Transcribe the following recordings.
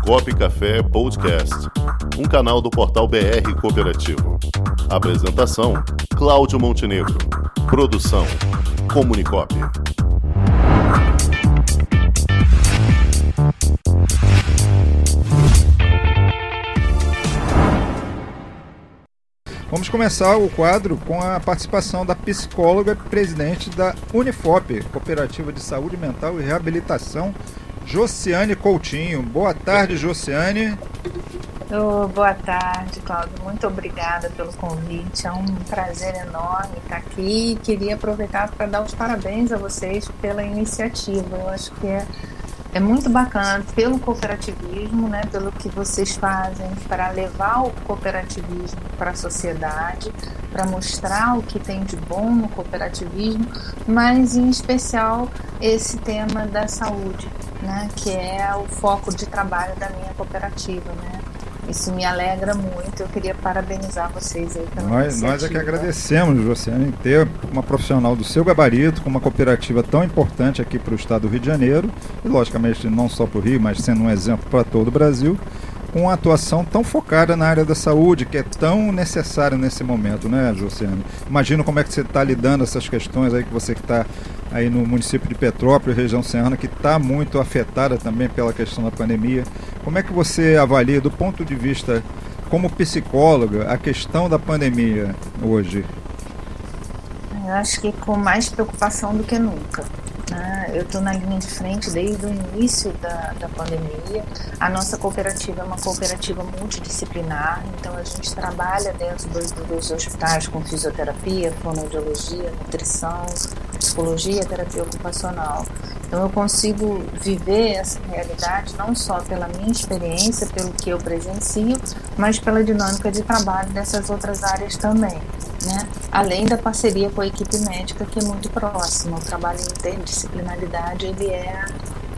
Comunicop Café Podcast, um canal do portal BR Cooperativo. Apresentação: Cláudio Montenegro. Produção: Comunicop. Vamos começar o quadro com a participação da psicóloga presidente da Unifop, Cooperativa de Saúde Mental e Reabilitação, Josiane Coutinho. Boa tarde, Josiane. Oh, boa tarde, Cláudio. Muito obrigada pelo convite. É um prazer enorme estar aqui. Queria aproveitar para dar os parabéns a vocês pela iniciativa. Eu acho que é é muito bacana pelo cooperativismo, né, pelo que vocês fazem para levar o cooperativismo para a sociedade, para mostrar o que tem de bom no cooperativismo, mas em especial esse tema da saúde, né, que é o foco de trabalho da minha cooperativa, né. Isso me alegra muito. Eu queria parabenizar vocês aí pela nós, nós é que agradecemos, Josiane, ter uma profissional do seu gabarito, com uma cooperativa tão importante aqui para o estado do Rio de Janeiro, e logicamente não só para o Rio, mas sendo um exemplo para todo o Brasil, com uma atuação tão focada na área da saúde, que é tão necessária nesse momento, né, Josiane? Imagino como é que você está lidando essas questões aí, que você que está aí no município de Petrópolis, região serrana, que está muito afetada também pela questão da pandemia. Como é que você avalia, do ponto de vista como psicóloga, a questão da pandemia hoje? Eu acho que com mais preocupação do que nunca. Né? Eu estou na linha de frente desde o início da, da pandemia. A nossa cooperativa é uma cooperativa multidisciplinar, então a gente trabalha dentro dos, dos hospitais com fisioterapia, fonoaudiologia, nutrição, psicologia, terapia ocupacional. Então eu consigo viver essa realidade não só pela minha experiência, pelo que eu presencio, mas pela dinâmica de trabalho dessas outras áreas também. Né? Além da parceria com a equipe médica, que é muito próxima. O trabalho interdisciplinaridade ele é,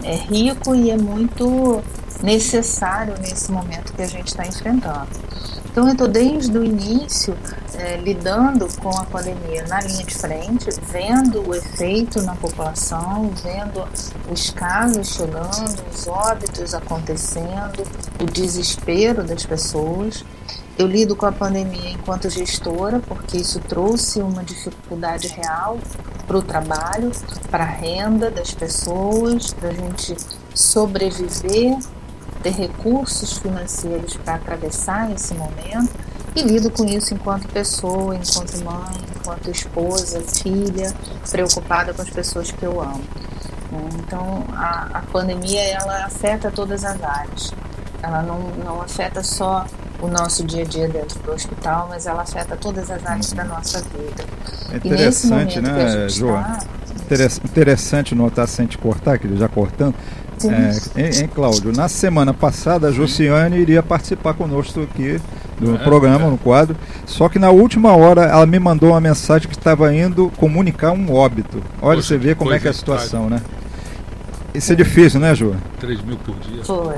é rico e é muito necessário nesse momento que a gente está enfrentando. Então, eu estou desde o início é, lidando com a pandemia na linha de frente, vendo o efeito na população, vendo os casos chegando, os óbitos acontecendo, o desespero das pessoas. Eu lido com a pandemia enquanto gestora, porque isso trouxe uma dificuldade real para o trabalho, para a renda das pessoas, para a gente sobreviver ter recursos financeiros para atravessar esse momento e lido com isso enquanto pessoa, enquanto mãe, enquanto esposa, filha, preocupada com as pessoas que eu amo. Então a, a pandemia ela afeta todas as áreas. Ela não, não afeta só o nosso dia a dia dentro do hospital, mas ela afeta todas as áreas da nossa vida. É interessante, né, João? Tá... Interessante notar, sem te cortar, que já cortando, é, hein, hein, Cláudio? Na semana passada, a Josiane iria participar conosco aqui do é, programa, é. no quadro. Só que na última hora ela me mandou uma mensagem que estava indo comunicar um óbito. Olha, Poxa, você vê como é que é a situação, né? Isso é difícil, né, Ju? 3 mil por dia. Foi.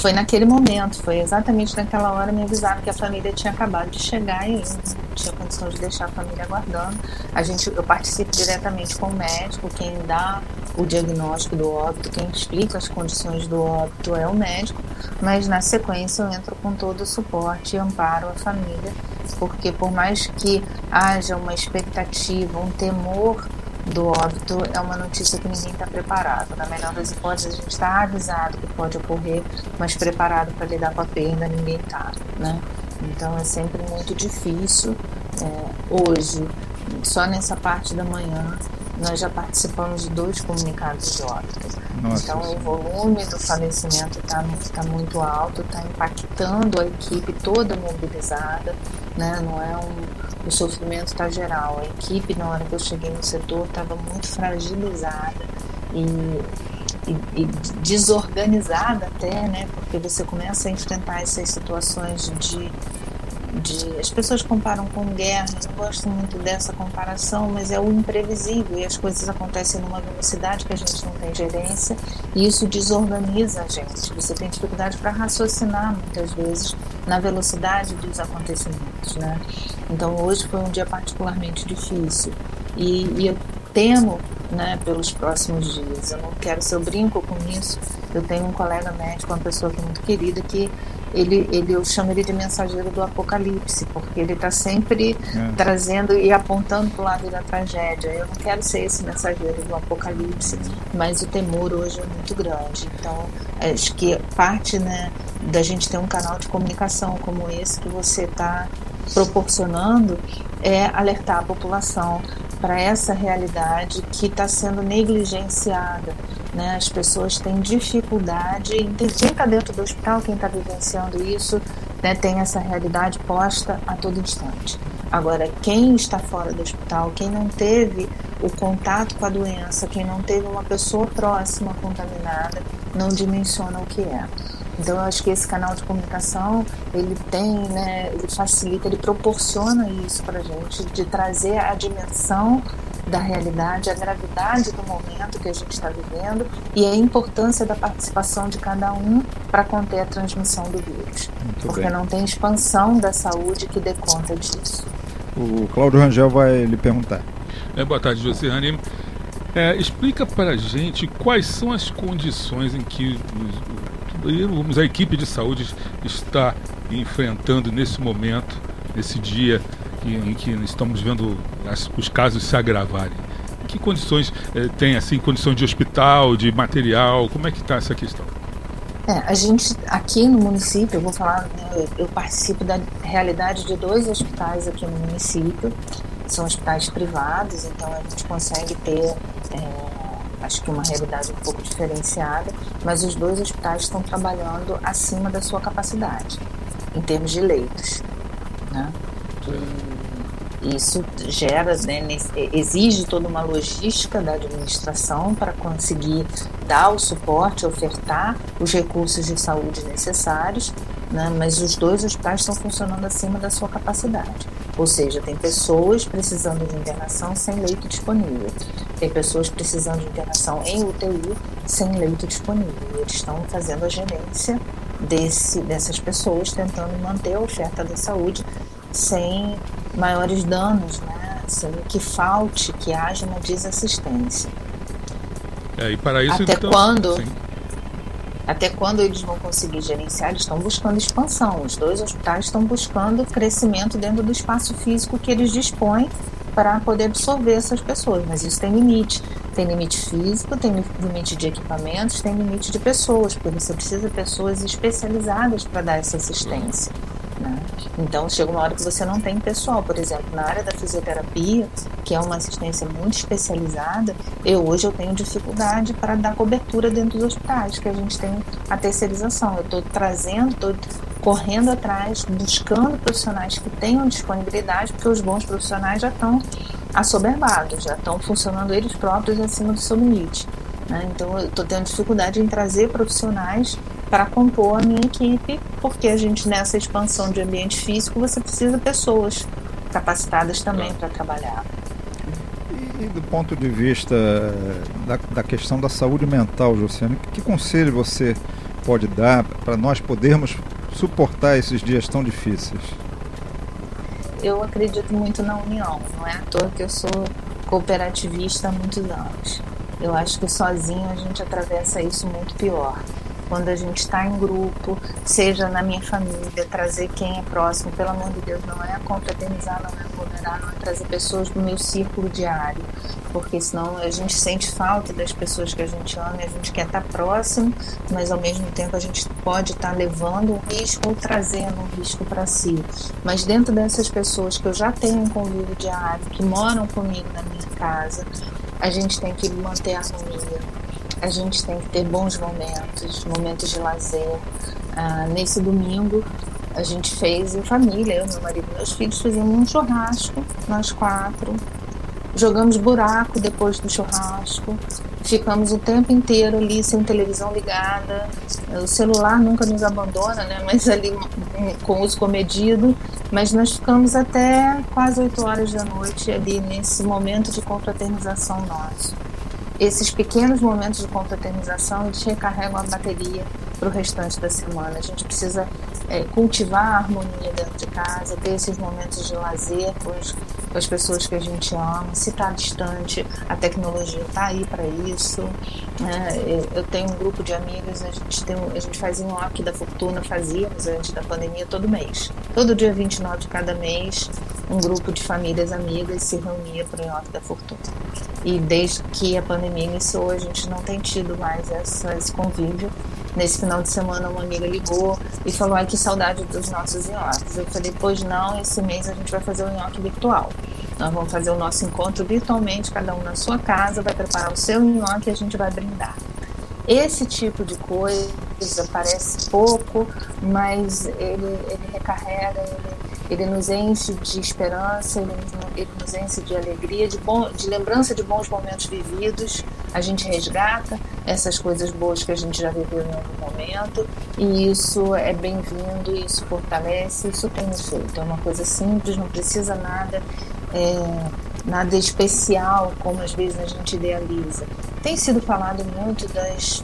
Foi naquele momento, foi exatamente naquela hora me avisaram que a família tinha acabado de chegar e não tinha condições de deixar a família aguardando. A gente, eu participo diretamente com o médico, quem dá o diagnóstico do óbito, quem explica as condições do óbito é o médico, mas na sequência eu entro com todo o suporte e amparo a família, porque por mais que haja uma expectativa, um temor do óbito é uma notícia que ninguém está preparado. Na melhor das hipóteses, a gente está avisado que pode ocorrer, mas preparado para lidar com a perda ninguém está, né? Então é sempre muito difícil. É, hoje, só nessa parte da manhã, nós já participamos de dois comunicados de óbito. Nossa, então sim. o volume do falecimento está tá muito alto, está impactando a equipe toda mobilizada, né? Não é um o sofrimento está geral. A equipe, na hora que eu cheguei no setor, estava muito fragilizada e, e, e, desorganizada até, né? Porque você começa a enfrentar essas situações de de, as pessoas comparam com guerra, eu não gosto muito dessa comparação, mas é o imprevisível e as coisas acontecem numa velocidade que a gente não tem gerência e isso desorganiza a gente. Você tem dificuldade para raciocinar muitas vezes na velocidade dos acontecimentos, né? Então hoje foi um dia particularmente difícil e, e eu temo né, pelos próximos dias. Eu não quero ser brinco com isso. Eu tenho um colega médico, uma pessoa que é muito querida, que ele, ele eu chamo ele de mensageiro do apocalipse, porque ele está sempre é. trazendo e apontando para o lado da tragédia. Eu não quero ser esse mensageiro do apocalipse, mas o temor hoje é muito grande. Então, acho que parte né, da gente ter um canal de comunicação como esse que você está proporcionando é alertar a população para essa realidade que está sendo negligenciada. Né? As pessoas têm dificuldade, quem está dentro do hospital, quem está vivenciando isso, né, tem essa realidade posta a todo instante. Agora, quem está fora do hospital, quem não teve o contato com a doença, quem não teve uma pessoa próxima contaminada, não dimensiona o que é. Então eu acho que esse canal de comunicação ele tem, né, ele facilita, ele proporciona isso para gente de trazer a dimensão da realidade, a gravidade do momento que a gente está vivendo e a importância da participação de cada um para conter a transmissão do vírus, Muito porque bem. não tem expansão da saúde que dê conta disso. O Cláudio Rangel vai lhe perguntar. É, boa tarde, Josiane. É, explica para a gente quais são as condições em que vamos, a equipe de saúde está enfrentando nesse momento, nesse dia em que estamos vendo as, os casos se agravarem. Que condições eh, tem, assim, condições de hospital, de material? Como é que está essa questão? É, a gente aqui no município, eu vou falar, né, eu participo da realidade de dois hospitais aqui no município, são hospitais privados, então a gente consegue ter é, acho que uma realidade um pouco diferenciada, mas os dois hospitais estão trabalhando acima da sua capacidade, em termos de leitos. Né? Isso gera, né, exige toda uma logística da administração para conseguir dar o suporte, ofertar os recursos de saúde necessários, né, mas os dois hospitais estão funcionando acima da sua capacidade. Ou seja, tem pessoas precisando de internação sem leito disponível. Tem pessoas precisando de internação em UTI sem leito disponível. Eles estão fazendo a gerência desse, dessas pessoas, tentando manter a oferta da saúde sem maiores danos, né? sem que falte, que haja uma desassistência. É, e para isso, Até então, quando? Sim até quando eles vão conseguir gerenciar, eles estão buscando expansão. Os dois hospitais estão buscando crescimento dentro do espaço físico que eles dispõem para poder absorver essas pessoas, mas isso tem limite. Tem limite físico, tem limite de equipamentos, tem limite de pessoas, porque você precisa de pessoas especializadas para dar essa assistência. Né? Então chega uma hora que você não tem pessoal, por exemplo, na área da fisioterapia, que é uma assistência muito especializada, eu hoje eu tenho dificuldade para dar cobertura dentro dos hospitais, que a gente tem a terceirização. Eu estou trazendo, estou correndo atrás, buscando profissionais que tenham disponibilidade, porque os bons profissionais já estão assoberbados, já estão funcionando eles próprios acima do seu limite. Né? Então eu estou tendo dificuldade em trazer profissionais para compor a minha equipe, porque a gente nessa expansão de ambiente físico você precisa de pessoas capacitadas também para trabalhar. E, do ponto de vista da, da questão da saúde mental, Josiane, que conselho você pode dar para nós podermos suportar esses dias tão difíceis? Eu acredito muito na união, não é à toa que eu sou cooperativista há muitos anos. Eu acho que sozinho a gente atravessa isso muito pior quando a gente está em grupo, seja na minha família, trazer quem é próximo, pelo amor de Deus, não é confraternizar, não é aglomerar, não é trazer pessoas do meu círculo diário, porque senão a gente sente falta das pessoas que a gente ama e a gente quer estar tá próximo, mas ao mesmo tempo a gente pode estar tá levando um risco ou trazendo um risco para si. Mas dentro dessas pessoas que eu já tenho um convívio diário, que moram comigo na minha casa, a gente tem que manter a harmonia, a gente tem que ter bons momentos, momentos de lazer. Ah, nesse domingo, a gente fez em família, eu, meu marido e meus filhos, fizemos um churrasco, nós quatro. Jogamos buraco depois do churrasco, ficamos o tempo inteiro ali sem televisão ligada. O celular nunca nos abandona, né? Mas ali com uso comedido. Mas nós ficamos até quase 8 horas da noite ali nesse momento de confraternização nosso esses pequenos momentos de confraternização eles recarregam a bateria para o restante da semana. A gente precisa é, cultivar a harmonia dentro de casa, ter esses momentos de lazer com os, com as pessoas que a gente ama. Se está distante, a tecnologia está aí para isso. Né? Eu tenho um grupo de amigas, a gente, tem, a gente faz nhoque da fortuna, fazíamos antes da pandemia todo mês. Todo dia 29 de cada mês, um grupo de famílias amigas se reunia para o nhoque da fortuna. E desde que a pandemia iniciou, a gente não tem tido mais essa, esse convívio Nesse final de semana, uma amiga ligou e falou: Ai, que saudade dos nossos nhoques. Eu falei: Pois não, esse mês a gente vai fazer o nhoque virtual. Nós vamos fazer o nosso encontro virtualmente, cada um na sua casa, vai preparar o seu nhoque e a gente vai brindar. Esse tipo de coisa parece pouco, mas ele, ele recarrega, ele, ele nos enche de esperança, ele, ele nos enche de alegria, de, bom, de lembrança de bons momentos vividos. A gente resgata essas coisas boas que a gente já viveu em algum momento e isso é bem-vindo, isso fortalece, isso tem efeito. É uma coisa simples, não precisa nada. É, nada especial como às vezes a gente idealiza. Tem sido falado muito das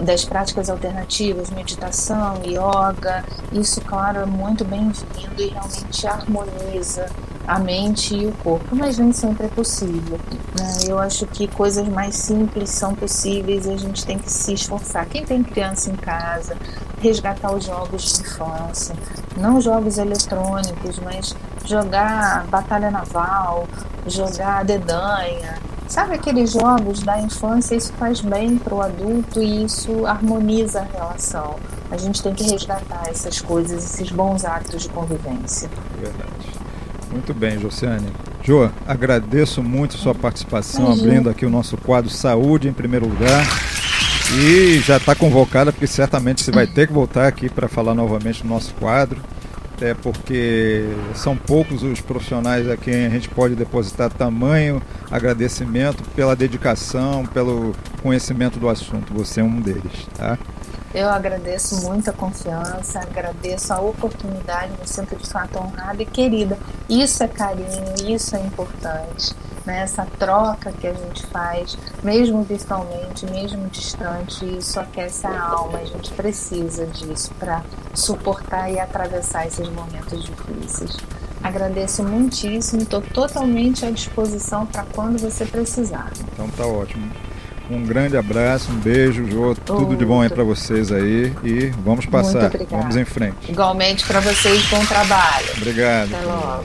das práticas alternativas, meditação, yoga, isso, claro, é muito bem-vindo e realmente harmoniza a mente e o corpo, mas nem sempre é possível. Né? Eu acho que coisas mais simples são possíveis e a gente tem que se esforçar. Quem tem criança em casa, resgatar os jogos de infância, não jogos eletrônicos, mas jogar batalha naval, jogar dedanha, Sabe aqueles jogos da infância? Isso faz bem para o adulto e isso harmoniza a relação. A gente tem que resgatar essas coisas, esses bons hábitos de convivência. Verdade. Muito bem, Josiane. Jo, agradeço muito sua participação, Imagina. abrindo aqui o nosso quadro Saúde em primeiro lugar. E já está convocada, porque certamente você vai ter que voltar aqui para falar novamente no nosso quadro até porque são poucos os profissionais a quem a gente pode depositar tamanho agradecimento pela dedicação, pelo conhecimento do assunto. Você é um deles, tá? Eu agradeço muito a confiança, agradeço a oportunidade, me sinto de fato honrada e querida. Isso é carinho, isso é importante né? essa troca que a gente faz, mesmo virtualmente, mesmo distante, isso aquece a alma. A gente precisa disso para suportar e atravessar esses momentos difíceis. Agradeço muitíssimo, estou totalmente à disposição para quando você precisar. Então tá ótimo. Um grande abraço, um beijo, Jô, tudo de bom aí para vocês aí e vamos passar, vamos em frente. Igualmente para vocês, bom trabalho. Obrigado. Até logo.